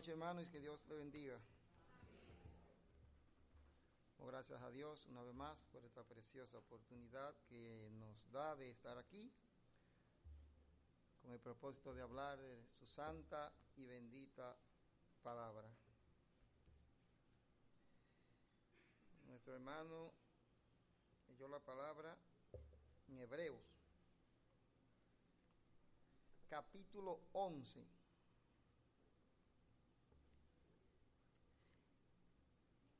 noches, hermanos, y que Dios le bendiga. Oh, gracias a Dios una vez más por esta preciosa oportunidad que nos da de estar aquí con el propósito de hablar de su santa y bendita palabra. Nuestro hermano leyó la palabra en Hebreos, capítulo 11.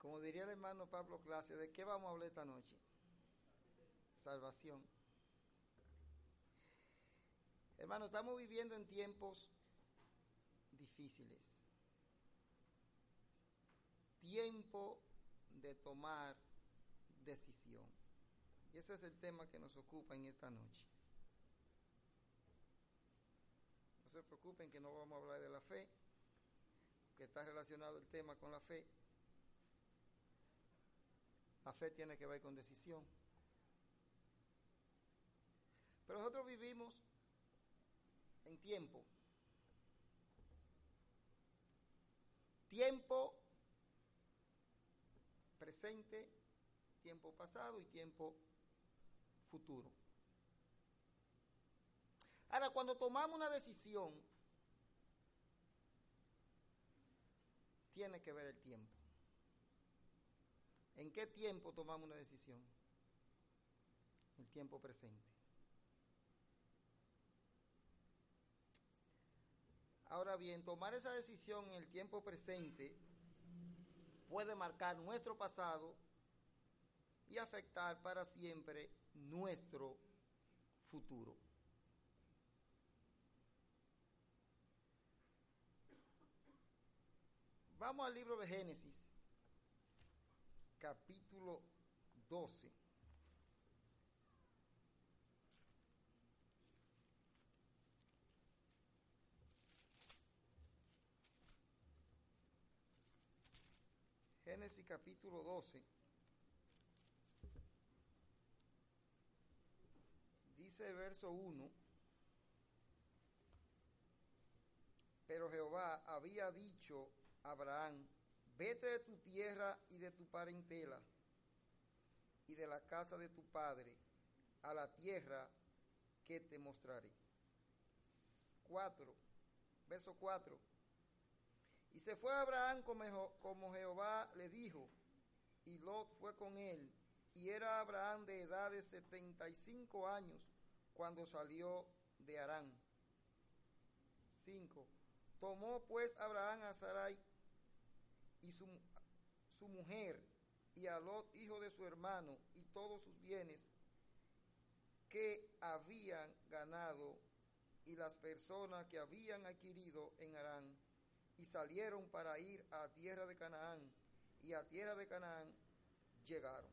Como diría el hermano Pablo Clase, ¿de qué vamos a hablar esta noche? Salvación. Hermano, estamos viviendo en tiempos difíciles. Tiempo de tomar decisión. Y ese es el tema que nos ocupa en esta noche. No se preocupen que no vamos a hablar de la fe, que está relacionado el tema con la fe. La fe tiene que ver con decisión. Pero nosotros vivimos en tiempo. Tiempo presente, tiempo pasado y tiempo futuro. Ahora, cuando tomamos una decisión, tiene que ver el tiempo. ¿En qué tiempo tomamos una decisión? El tiempo presente. Ahora bien, tomar esa decisión en el tiempo presente puede marcar nuestro pasado y afectar para siempre nuestro futuro. Vamos al libro de Génesis capítulo 12. Génesis capítulo 12. Dice verso 1. Pero Jehová había dicho a Abraham, Vete de tu tierra y de tu parentela y de la casa de tu padre a la tierra que te mostraré. 4, verso 4. Y se fue Abraham como, Jehová le dijo, y Lot fue con él, y era Abraham de edad de 75 años cuando salió de Arán. 5. Tomó pues Abraham a Sarai y su, su mujer, y a Lot, hijo de su hermano, y todos sus bienes que habían ganado, y las personas que habían adquirido en Arán, y salieron para ir a tierra de Canaán, y a tierra de Canaán llegaron.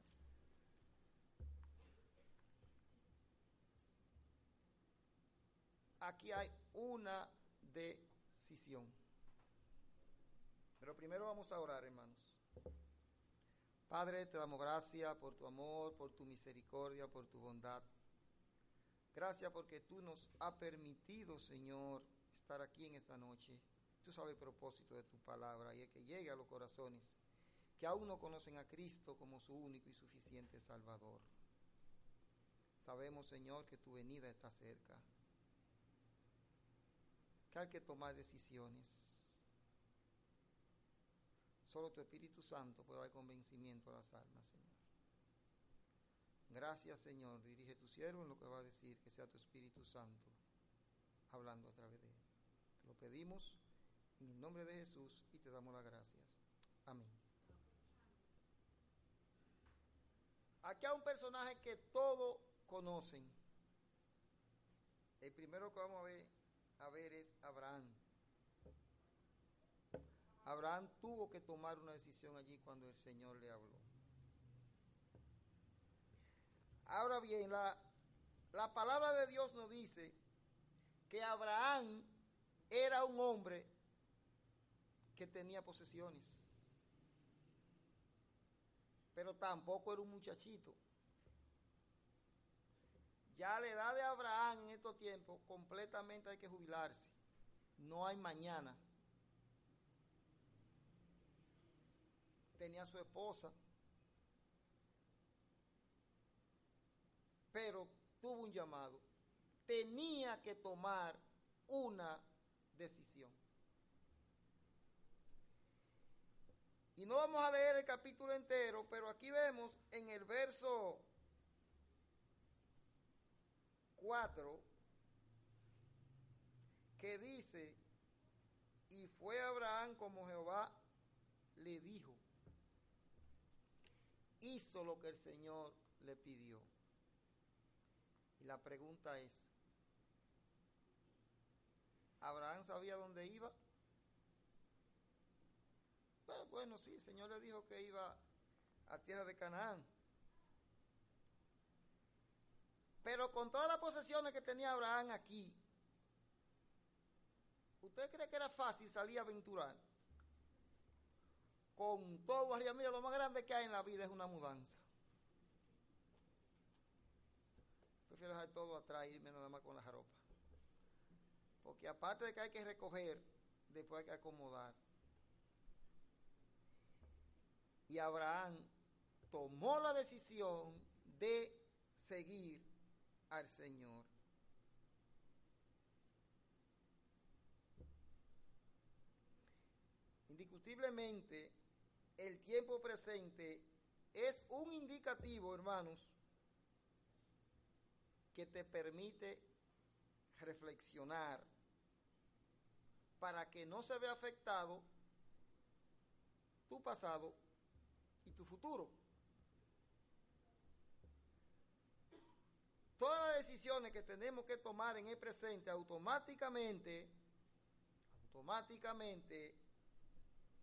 Aquí hay una decisión. Pero primero vamos a orar, hermanos. Padre, te damos gracias por tu amor, por tu misericordia, por tu bondad. Gracias porque tú nos has permitido, Señor, estar aquí en esta noche. Tú sabes el propósito de tu palabra y es que llegue a los corazones que aún no conocen a Cristo como su único y suficiente Salvador. Sabemos, Señor, que tu venida está cerca, que hay que tomar decisiones Solo tu Espíritu Santo puede dar convencimiento a las almas, Señor. Gracias, Señor. Dirige tu siervo en lo que va a decir, que sea tu Espíritu Santo hablando a través de él. Te lo pedimos en el nombre de Jesús y te damos las gracias. Amén. Aquí hay un personaje que todos conocen. El primero que vamos a ver, a ver es Abraham. Abraham tuvo que tomar una decisión allí cuando el Señor le habló. Ahora bien, la, la palabra de Dios nos dice que Abraham era un hombre que tenía posesiones, pero tampoco era un muchachito. Ya la edad de Abraham en estos tiempos completamente hay que jubilarse. No hay mañana. Tenía su esposa, pero tuvo un llamado. Tenía que tomar una decisión. Y no vamos a leer el capítulo entero, pero aquí vemos en el verso 4 que dice, y fue Abraham como Jehová le dijo, lo que el Señor le pidió. Y la pregunta es, ¿Abraham sabía dónde iba? Bueno, sí, el Señor le dijo que iba a tierra de Canaán. Pero con todas las posesiones que tenía Abraham aquí, ¿usted cree que era fácil salir a aventurar? Con todo arriba, mira, lo más grande que hay en la vida es una mudanza. Prefiero dejar todo atrás y irme nada más con la ropa. Porque aparte de que hay que recoger, después hay que acomodar. Y Abraham tomó la decisión de seguir al Señor. Indiscutiblemente, el tiempo presente es un indicativo, hermanos, que te permite reflexionar para que no se vea afectado tu pasado y tu futuro. Todas las decisiones que tenemos que tomar en el presente automáticamente, automáticamente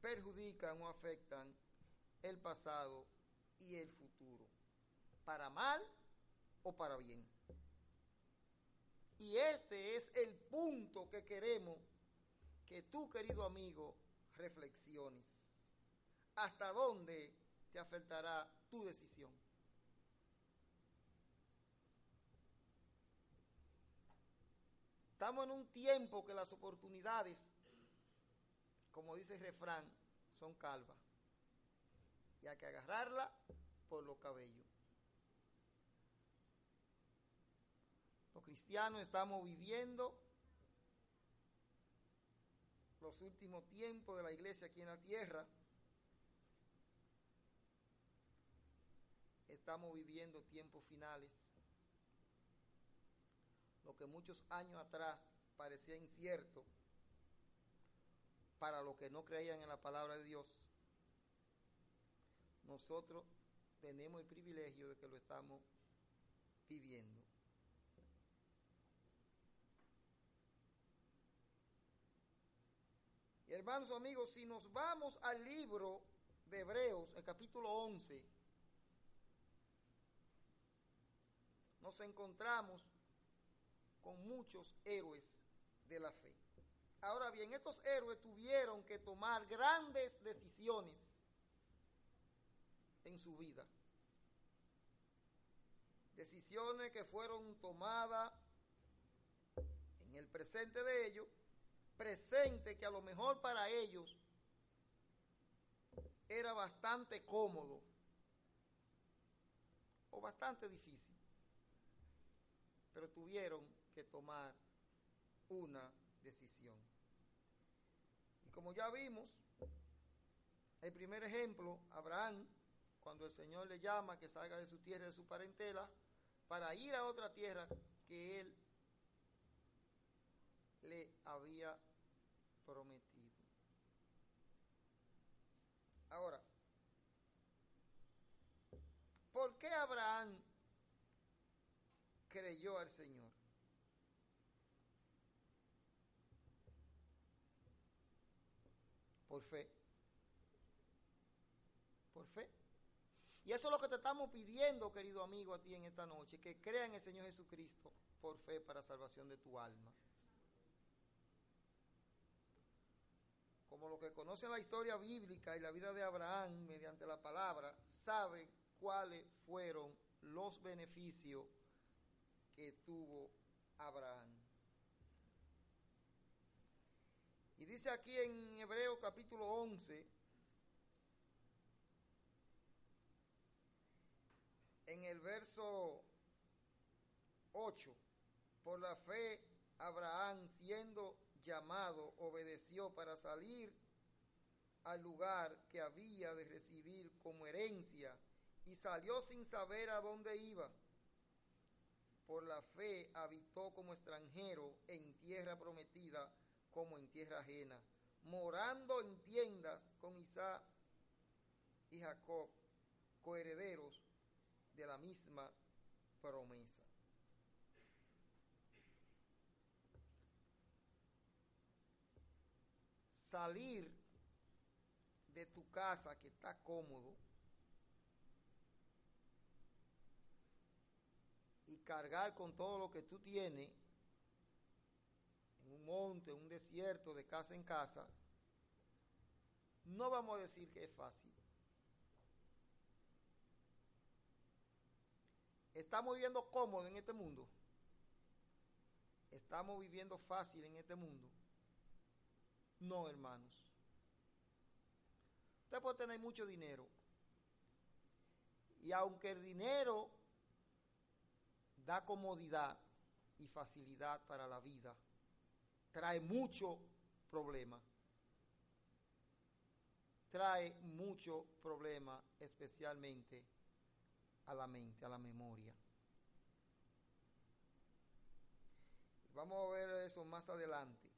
perjudican o afectan el pasado y el futuro, para mal o para bien. Y este es el punto que queremos que tú, querido amigo, reflexiones. ¿Hasta dónde te afectará tu decisión? Estamos en un tiempo que las oportunidades, como dice el refrán, son calvas. Y hay que agarrarla por los cabellos. Los cristianos estamos viviendo los últimos tiempos de la iglesia aquí en la tierra. Estamos viviendo tiempos finales. Lo que muchos años atrás parecía incierto para los que no creían en la palabra de Dios, nosotros tenemos el privilegio de que lo estamos viviendo. hermanos amigos, si nos vamos al libro de Hebreos, el capítulo 11, nos encontramos con muchos héroes de la fe. Ahora bien, estos héroes tuvieron que tomar grandes decisiones en su vida. Decisiones que fueron tomadas en el presente de ellos presente que a lo mejor para ellos era bastante cómodo o bastante difícil, pero tuvieron que tomar una decisión. Como ya vimos, el primer ejemplo, Abraham, cuando el Señor le llama que salga de su tierra, de su parentela, para ir a otra tierra que él le había prometido. Ahora, ¿por qué Abraham creyó al Señor? Por fe. Por fe. Y eso es lo que te estamos pidiendo, querido amigo, a ti en esta noche, que crea en el Señor Jesucristo por fe para salvación de tu alma. como los que conocen la historia bíblica y la vida de Abraham mediante la palabra, saben cuáles fueron los beneficios que tuvo Abraham. Dice aquí en Hebreo capítulo 11, en el verso 8, por la fe Abraham siendo llamado obedeció para salir al lugar que había de recibir como herencia y salió sin saber a dónde iba. Por la fe habitó como extranjero en tierra prometida como en tierra ajena, morando en tiendas con Isaac y Jacob, coherederos de la misma promesa. Salir de tu casa que está cómodo y cargar con todo lo que tú tienes en un monte, un desierto, de casa en casa, no vamos a decir que es fácil. ¿Estamos viviendo cómodo en este mundo? ¿Estamos viviendo fácil en este mundo? No, hermanos. Usted puede tener mucho dinero. Y aunque el dinero da comodidad y facilidad para la vida, trae mucho problema. Trae mucho problema, especialmente a la mente, a la memoria. Vamos a ver eso más adelante.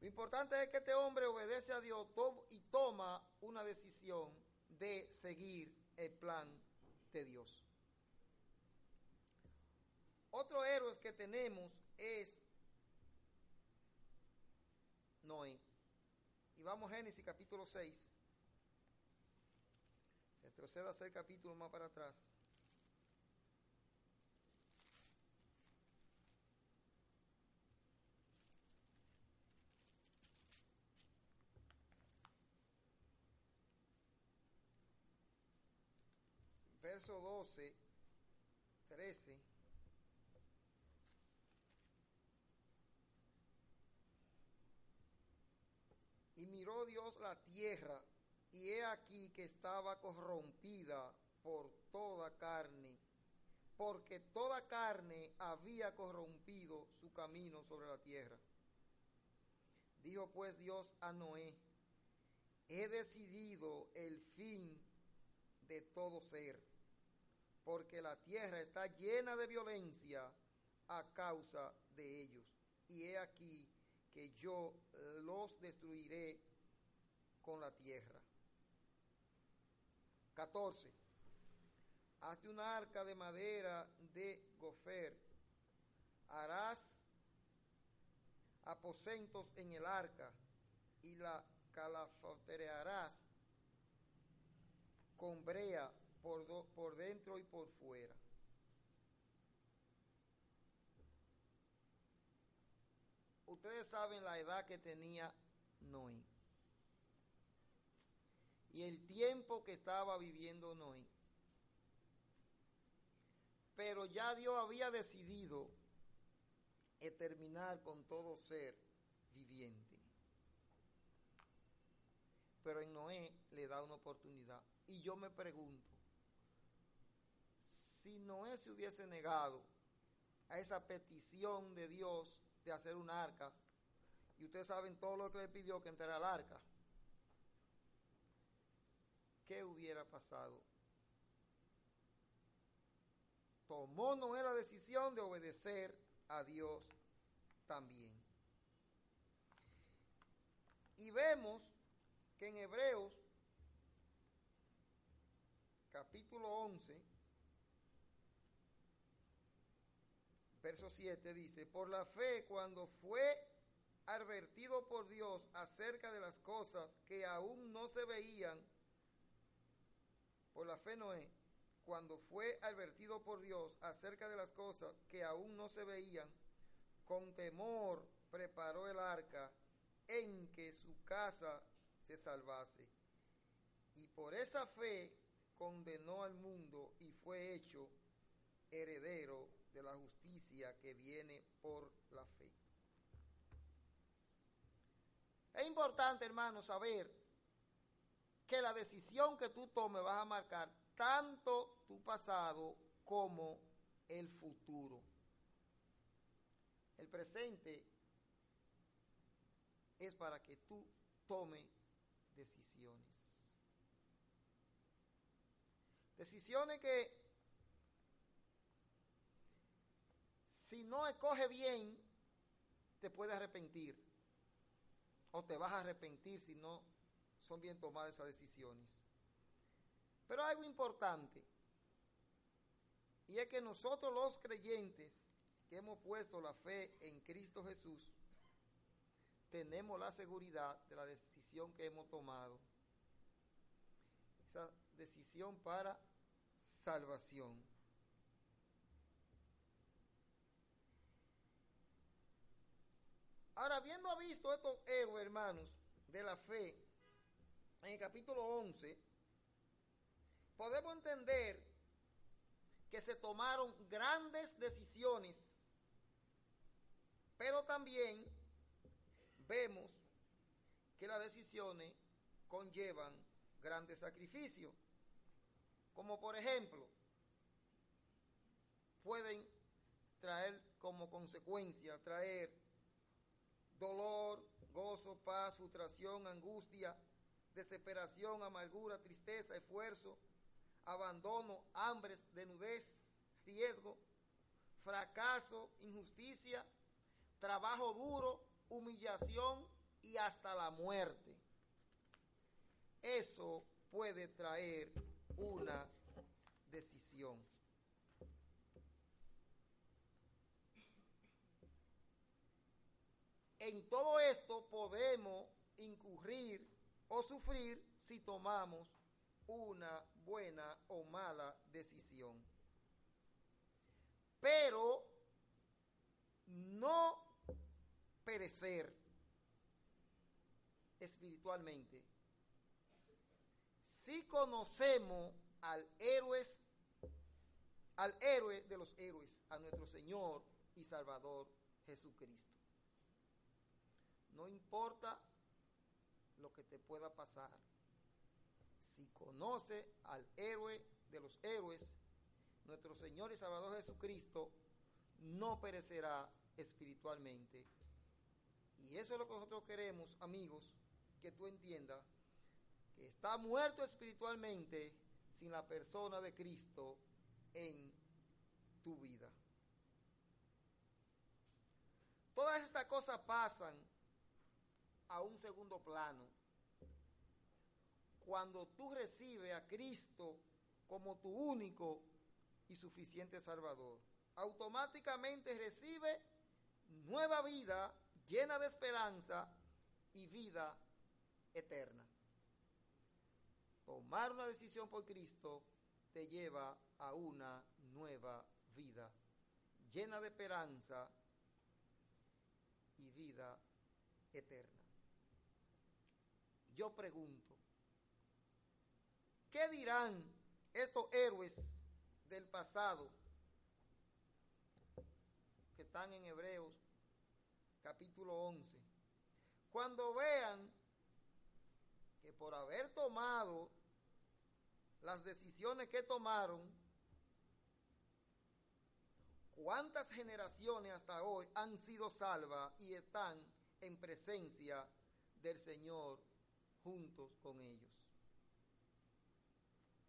Lo importante es que este hombre obedece a Dios y toma una decisión de seguir el plan de Dios. Otro héroe que tenemos es Noé. Y vamos a Génesis capítulo 6. Retroceda seis capítulos más para atrás. Verso 12, 13. Y miró Dios la tierra y he aquí que estaba corrompida por toda carne, porque toda carne había corrompido su camino sobre la tierra. Dijo pues Dios a Noé, he decidido el fin de todo ser, porque la tierra está llena de violencia a causa de ellos. Y he aquí que yo los destruiré con la tierra. 14. Hazte una arca de madera de gofer. Harás aposentos en el arca y la calafoterearás con brea por, por dentro y por fuera. Ustedes saben la edad que tenía Noé y el tiempo que estaba viviendo Noé. Pero ya Dios había decidido terminar con todo ser viviente. Pero en Noé le da una oportunidad. Y yo me pregunto, si Noé se hubiese negado a esa petición de Dios de hacer un arca, y ustedes saben todo lo que le pidió que entrara al arca, ¿qué hubiera pasado? Tomó Noé la decisión de obedecer a Dios también. Y vemos que en Hebreos capítulo 11, verso 7 dice, por la fe cuando fue advertido por Dios acerca de las cosas que aún no se veían, por la fe Noé, cuando fue advertido por Dios acerca de las cosas que aún no se veían, con temor preparó el arca en que su casa se salvase. Y por esa fe condenó al mundo y fue hecho heredero de la justicia que viene por la fe. Es importante, hermano, saber que la decisión que tú tomes va a marcar tanto tu pasado como el futuro. El presente es para que tú tomes decisiones. Decisiones que si no escoge bien, te puede arrepentir. O te vas a arrepentir si no son bien tomadas esas decisiones. Pero algo importante, y es que nosotros los creyentes que hemos puesto la fe en Cristo Jesús, tenemos la seguridad de la decisión que hemos tomado. Esa decisión para salvación. Ahora, habiendo visto estos héroes, hermanos, de la fe, en el capítulo 11, podemos entender que se tomaron grandes decisiones, pero también vemos que las decisiones conllevan grandes sacrificios. Como por ejemplo, pueden traer como consecuencia, traer dolor, gozo, paz, frustración, angustia, desesperación, amargura, tristeza, esfuerzo, abandono, hambre, desnudez, riesgo, fracaso, injusticia, trabajo duro, humillación y hasta la muerte. Eso puede traer una decisión. En todo esto podemos incurrir o sufrir si tomamos una buena o mala decisión. Pero no perecer espiritualmente si conocemos al héroe, al héroe de los héroes, a nuestro Señor y Salvador Jesucristo. No importa lo que te pueda pasar. Si conoce al héroe de los héroes, nuestro Señor y Salvador Jesucristo, no perecerá espiritualmente. Y eso es lo que nosotros queremos, amigos, que tú entiendas que está muerto espiritualmente sin la persona de Cristo en tu vida. Todas estas cosas pasan a un segundo plano cuando tú recibes a Cristo como tu único y suficiente Salvador. Automáticamente recibe nueva vida llena de esperanza y vida eterna. Tomar una decisión por Cristo te lleva a una nueva vida, llena de esperanza y vida eterna. Yo pregunto, ¿qué dirán estos héroes del pasado que están en Hebreos capítulo 11? Cuando vean que por haber tomado las decisiones que tomaron, cuántas generaciones hasta hoy han sido salvas y están en presencia del Señor juntos con ellos.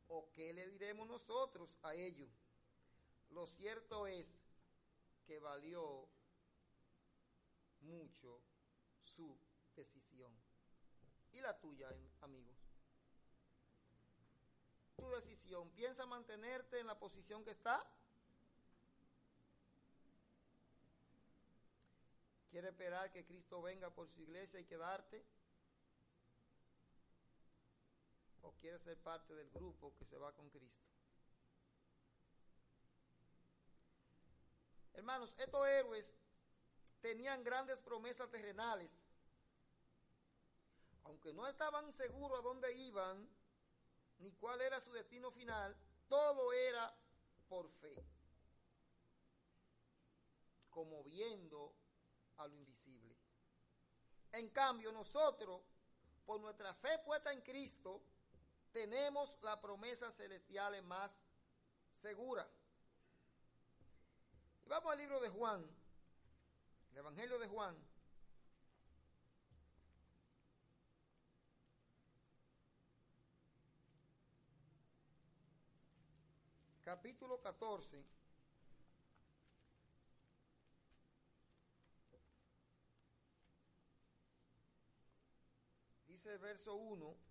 ¿O qué le diremos nosotros a ellos? Lo cierto es que valió mucho su decisión. ¿Y la tuya, amigos? Tu decisión, ¿piensa mantenerte en la posición que está? ¿Quiere esperar que Cristo venga por su iglesia y quedarte? ¿O quiere ser parte del grupo que se va con Cristo? Hermanos, estos héroes tenían grandes promesas terrenales aunque no estaban seguros a dónde iban, ni cuál era su destino final, todo era por fe, como viendo a lo invisible. En cambio, nosotros, por nuestra fe puesta en Cristo, tenemos la promesa celestial más segura. Y vamos al libro de Juan, el Evangelio de Juan. Capítulo 14. Dice el verso 1.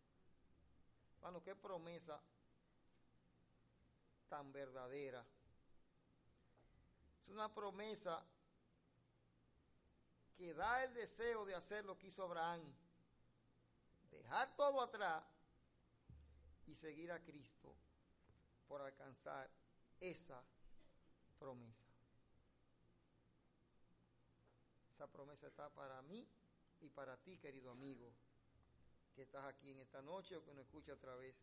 Bueno, qué promesa tan verdadera. Es una promesa que da el deseo de hacer lo que hizo Abraham. Dejar todo atrás y seguir a Cristo por alcanzar esa promesa. Esa promesa está para mí y para ti, querido amigo, estás aquí en esta noche o que nos escucha a través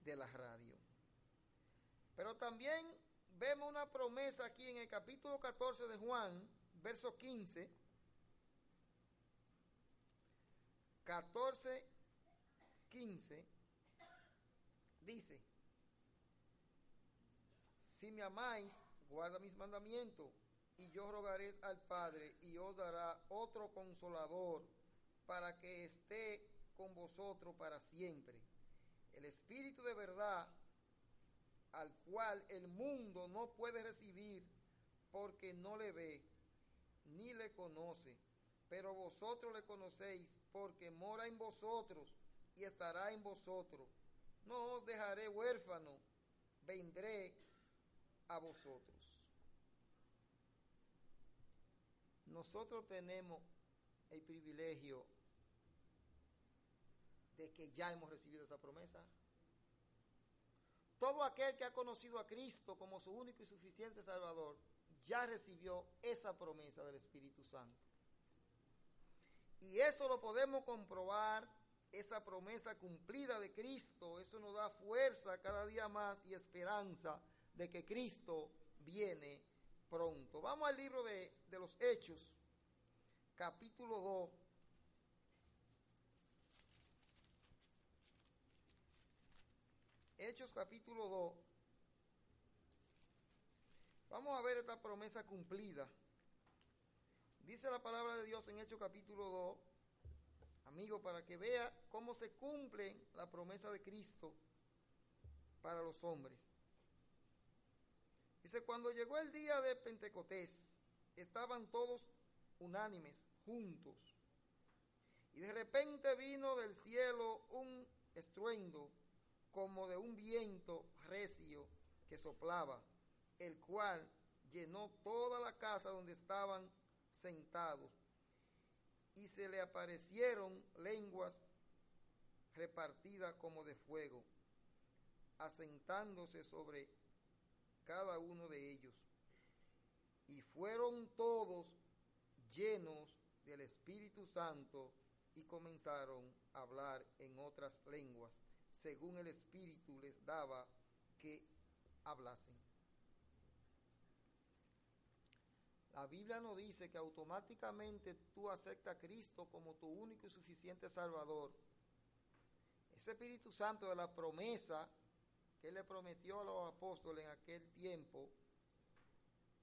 de la radio. Pero también vemos una promesa aquí en el capítulo 14 de Juan, verso 15. 14, 15, dice, si me amáis, guarda mis mandamientos, y yo rogaré al Padre, y os dará otro consolador, para que esté con vosotros para siempre. El Espíritu de verdad, al cual el mundo no puede recibir, porque no le ve, ni le conoce, pero vosotros le conocéis, porque mora en vosotros y estará en vosotros. No os dejaré huérfano, vendré a vosotros. Nosotros tenemos el privilegio de que ya hemos recibido esa promesa. Todo aquel que ha conocido a Cristo como su único y suficiente Salvador, ya recibió esa promesa del Espíritu Santo. Y eso lo podemos comprobar, esa promesa cumplida de Cristo, eso nos da fuerza cada día más y esperanza de que Cristo viene pronto. Vamos al libro de, de los Hechos, capítulo 2. Hechos capítulo 2. Vamos a ver esta promesa cumplida. Dice la palabra de Dios en Hechos capítulo 2, amigo, para que vea cómo se cumple la promesa de Cristo para los hombres. Dice, cuando llegó el día de Pentecostés, estaban todos unánimes, juntos. Y de repente vino del cielo un estruendo como de un viento recio que soplaba, el cual llenó toda la casa donde estaban sentados. Y se le aparecieron lenguas repartidas como de fuego, asentándose sobre cada uno de ellos. Y fueron todos llenos del Espíritu Santo y comenzaron a hablar en otras lenguas, según el Espíritu les daba que hablasen. La Biblia nos dice que automáticamente tú aceptas a Cristo como tu único y suficiente Salvador. Ese Espíritu Santo de la promesa que le prometió a los apóstoles en aquel tiempo,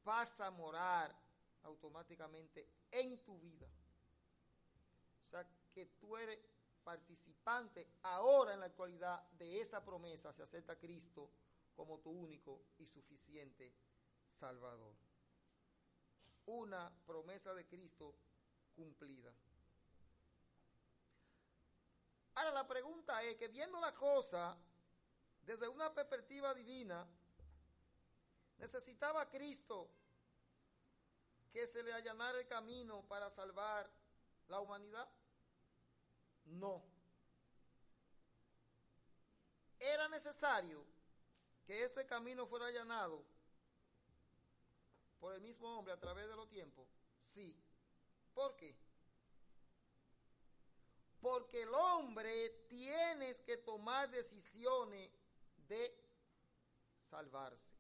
pasa a morar automáticamente en tu vida. O sea, que tú eres participante ahora en la actualidad de esa promesa, se acepta Cristo como tu único y suficiente Salvador. Una promesa de Cristo cumplida. Ahora la pregunta es que viendo la cosa desde una perspectiva divina, necesitaba Cristo que se le allanara el camino para salvar la humanidad? No. era necesario que este camino fuera allanado por el mismo hombre a través de los tiempos? Sí. ¿Por qué? Porque el hombre tiene que tomar decisiones de salvarse.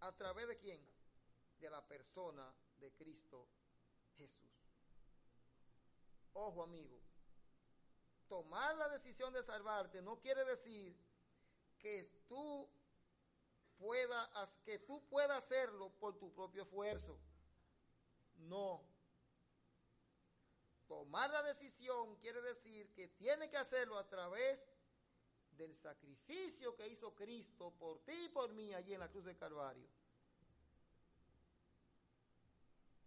¿A través de quién? De la persona de Cristo Jesús. Ojo amigo, tomar la decisión de salvarte no quiere decir que tú puedas que tú hacerlo por tu propio esfuerzo. No. Tomar la decisión quiere decir que tiene que hacerlo a través del sacrificio que hizo Cristo por ti y por mí allí en la cruz de Calvario.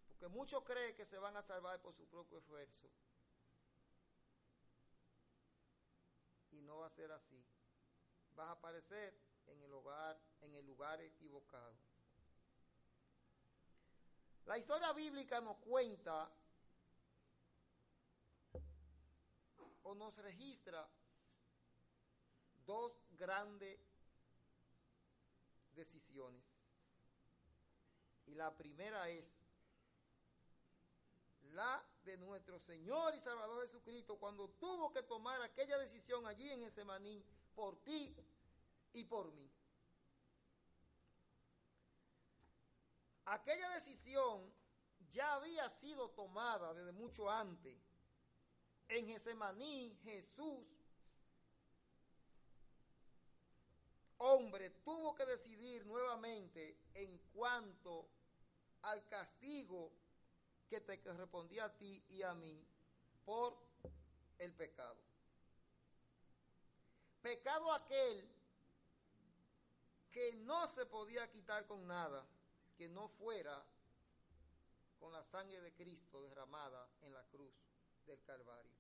Porque muchos creen que se van a salvar por su propio esfuerzo. Y no va a ser así. Vas a aparecer en el lugar, en el lugar equivocado. La historia bíblica nos cuenta o nos registra dos grandes decisiones. Y la primera es la de nuestro Señor y Salvador Jesucristo cuando tuvo que tomar aquella decisión allí en ese maní por ti y por mí. Aquella decisión ya había sido tomada desde mucho antes. En Getsemaní Jesús hombre tuvo que decidir nuevamente en cuanto al castigo que te correspondía a ti y a mí por el pecado. Pecado aquel que no se podía quitar con nada, que no fuera con la sangre de Cristo derramada en la cruz del Calvario.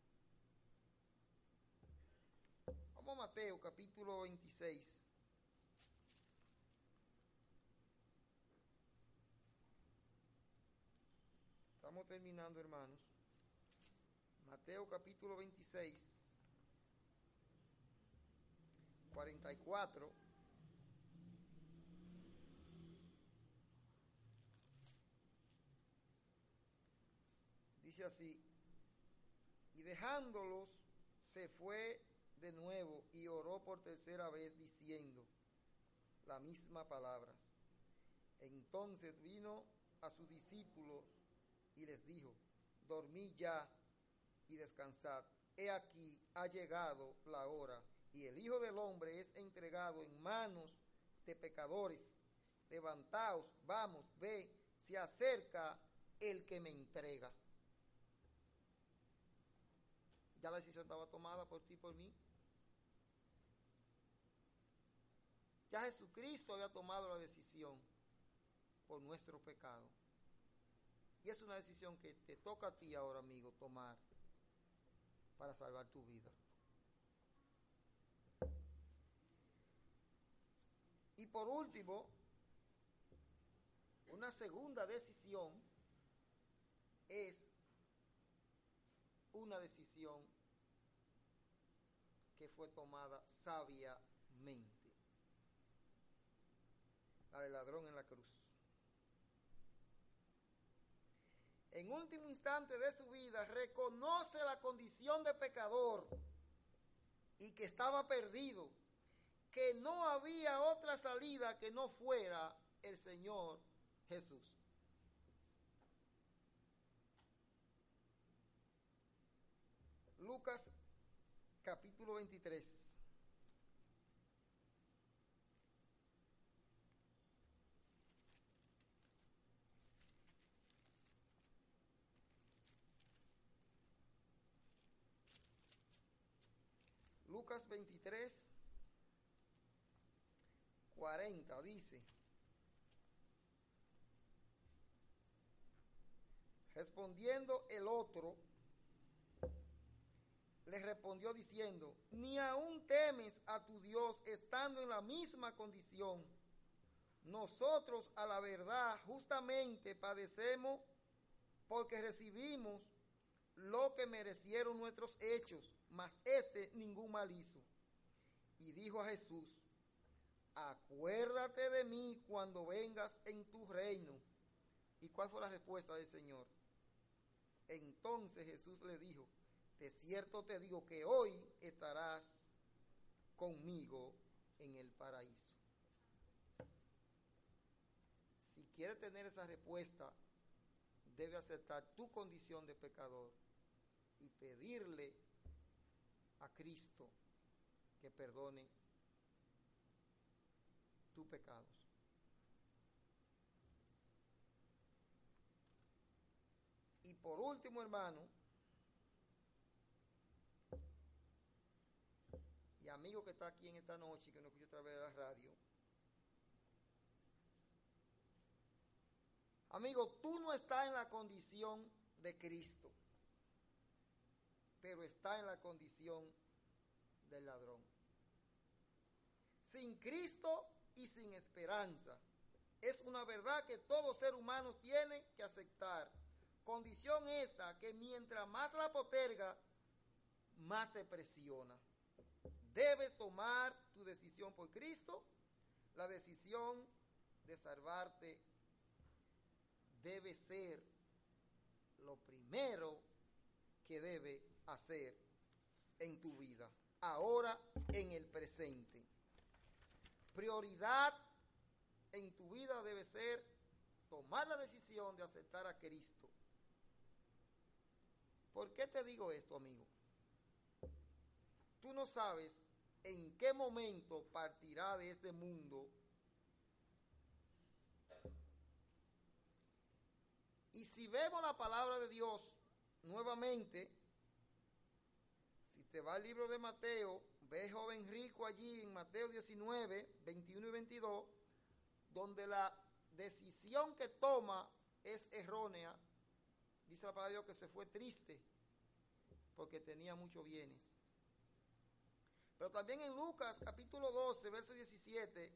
Vamos a Mateo capítulo 26. Terminando, hermanos. Mateo capítulo 26, 44. Dice así, y dejándolos se fue de nuevo y oró por tercera vez diciendo la misma palabras. Entonces vino a sus discípulos y les dijo, dormid ya y descansad. He aquí ha llegado la hora y el Hijo del Hombre es entregado en manos de pecadores. Levantaos, vamos, ve, se acerca el que me entrega. Ya la decisión estaba tomada por ti y por mí. Ya Jesucristo había tomado la decisión por nuestro pecado. Y es una decisión que te toca a ti ahora, amigo, tomar para salvar tu vida. Y por último, una segunda decisión es una decisión que fue tomada sabiamente. La del ladrón en la cruz. En último instante de su vida, reconoce la condición de pecador y que estaba perdido, que no había otra salida que no fuera el Señor Jesús. Lucas capítulo 23. Lucas 23, 40 dice, respondiendo el otro, le respondió diciendo, ni aún temes a tu Dios estando en la misma condición. Nosotros a la verdad justamente padecemos porque recibimos lo que merecieron nuestros hechos, mas este ningún mal hizo. y dijo a Jesús, acuérdate de mí cuando vengas en tu reino. ¿Y cuál fue la respuesta del Señor? Entonces Jesús le dijo, de cierto te digo que hoy estarás conmigo en el paraíso. Si quiere tener esa respuesta, debe aceptar tu condición de pecador y pedirle a Cristo que perdone tus pecados. Y por último, hermano, y amigo que está aquí en esta noche y que nos escucha a través de la radio, amigo, tú no estás en la condición de Cristo, pero está en la condición del ladrón. Sin Cristo y sin esperanza. Es una verdad que todo ser humano tiene que aceptar. Condición esta que mientras más la poterga, más te presiona. Debes tomar tu decisión por Cristo. La decisión de salvarte debe ser lo primero que debe hacer en tu vida, ahora en el presente prioridad en tu vida debe ser tomar la decisión de aceptar a Cristo. ¿Por qué te digo esto, amigo? Tú no sabes en qué momento partirá de este mundo. Y si vemos la palabra de Dios nuevamente, va al libro de Mateo, Ve joven rico allí en Mateo 19, 21 y 22, donde la decisión que toma es errónea. Dice la palabra de Dios que se fue triste porque tenía muchos bienes. Pero también en Lucas capítulo 12, verso 17,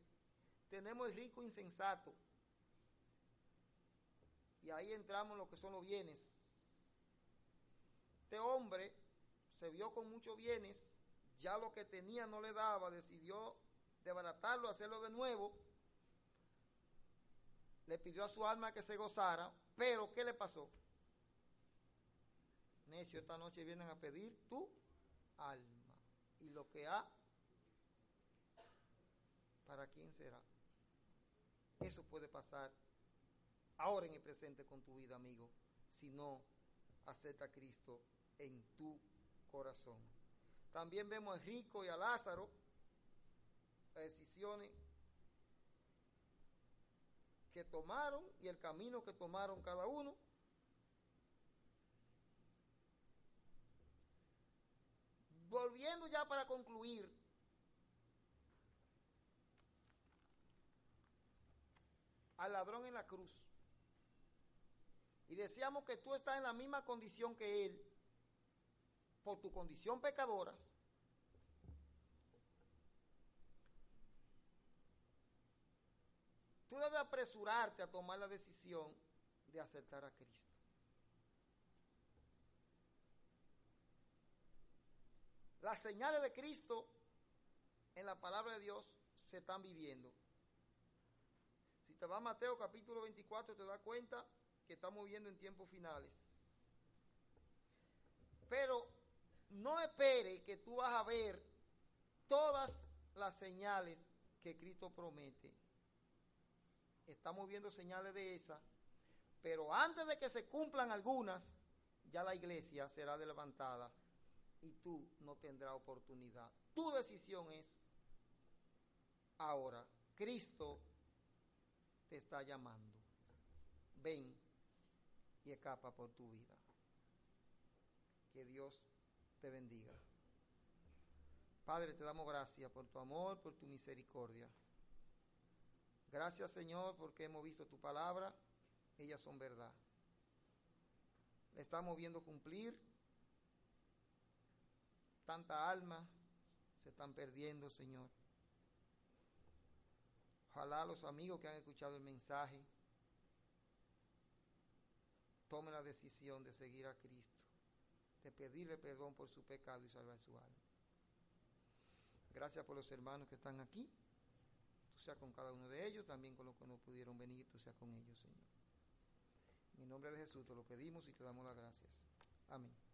tenemos el rico insensato. Y ahí entramos en lo que son los bienes. Este hombre se vio con muchos bienes ya lo que tenía no le daba, decidió desbaratarlo, hacerlo de nuevo, le pidió a su alma que se gozara, pero ¿qué le pasó? Necio, esta noche vienen a pedir tu alma. Y lo que ha, ¿para quién será? Eso puede pasar ahora en el presente con tu vida, amigo, si no acepta a Cristo en tu corazón. También vemos a Rico y a Lázaro, las decisiones que tomaron y el camino que tomaron cada uno. Volviendo ya para concluir, al ladrón en la cruz. Y decíamos que tú estás en la misma condición que él por tu condición pecadoras, tú debes apresurarte a tomar la decisión de aceptar a Cristo. Las señales de Cristo en la palabra de Dios se están viviendo. Si te va a Mateo capítulo 24 te das cuenta que estamos viviendo en tiempos finales. Pero no espere que tú vas a ver todas las señales que Cristo promete. Estamos viendo señales de esa, pero antes de que se cumplan algunas, ya la iglesia será levantada y tú no tendrás oportunidad. Tu decisión es ahora. Cristo te está llamando. Ven y escapa por tu vida. Que Dios te bendiga. Padre, te damos gracias por tu amor, por tu misericordia. Gracias, Señor, porque hemos visto tu palabra, ellas son verdad. Estamos viendo cumplir. Tanta alma se están perdiendo, Señor. Ojalá los amigos que han escuchado el mensaje tomen la decisión de seguir a Cristo de pedirle perdón por su pecado y salvar su alma. Gracias por los hermanos que están aquí. Tú seas con cada uno de ellos, también con los que no pudieron venir, tú seas con ellos, Señor. En el nombre de Jesús te lo pedimos y te damos las gracias. Amén.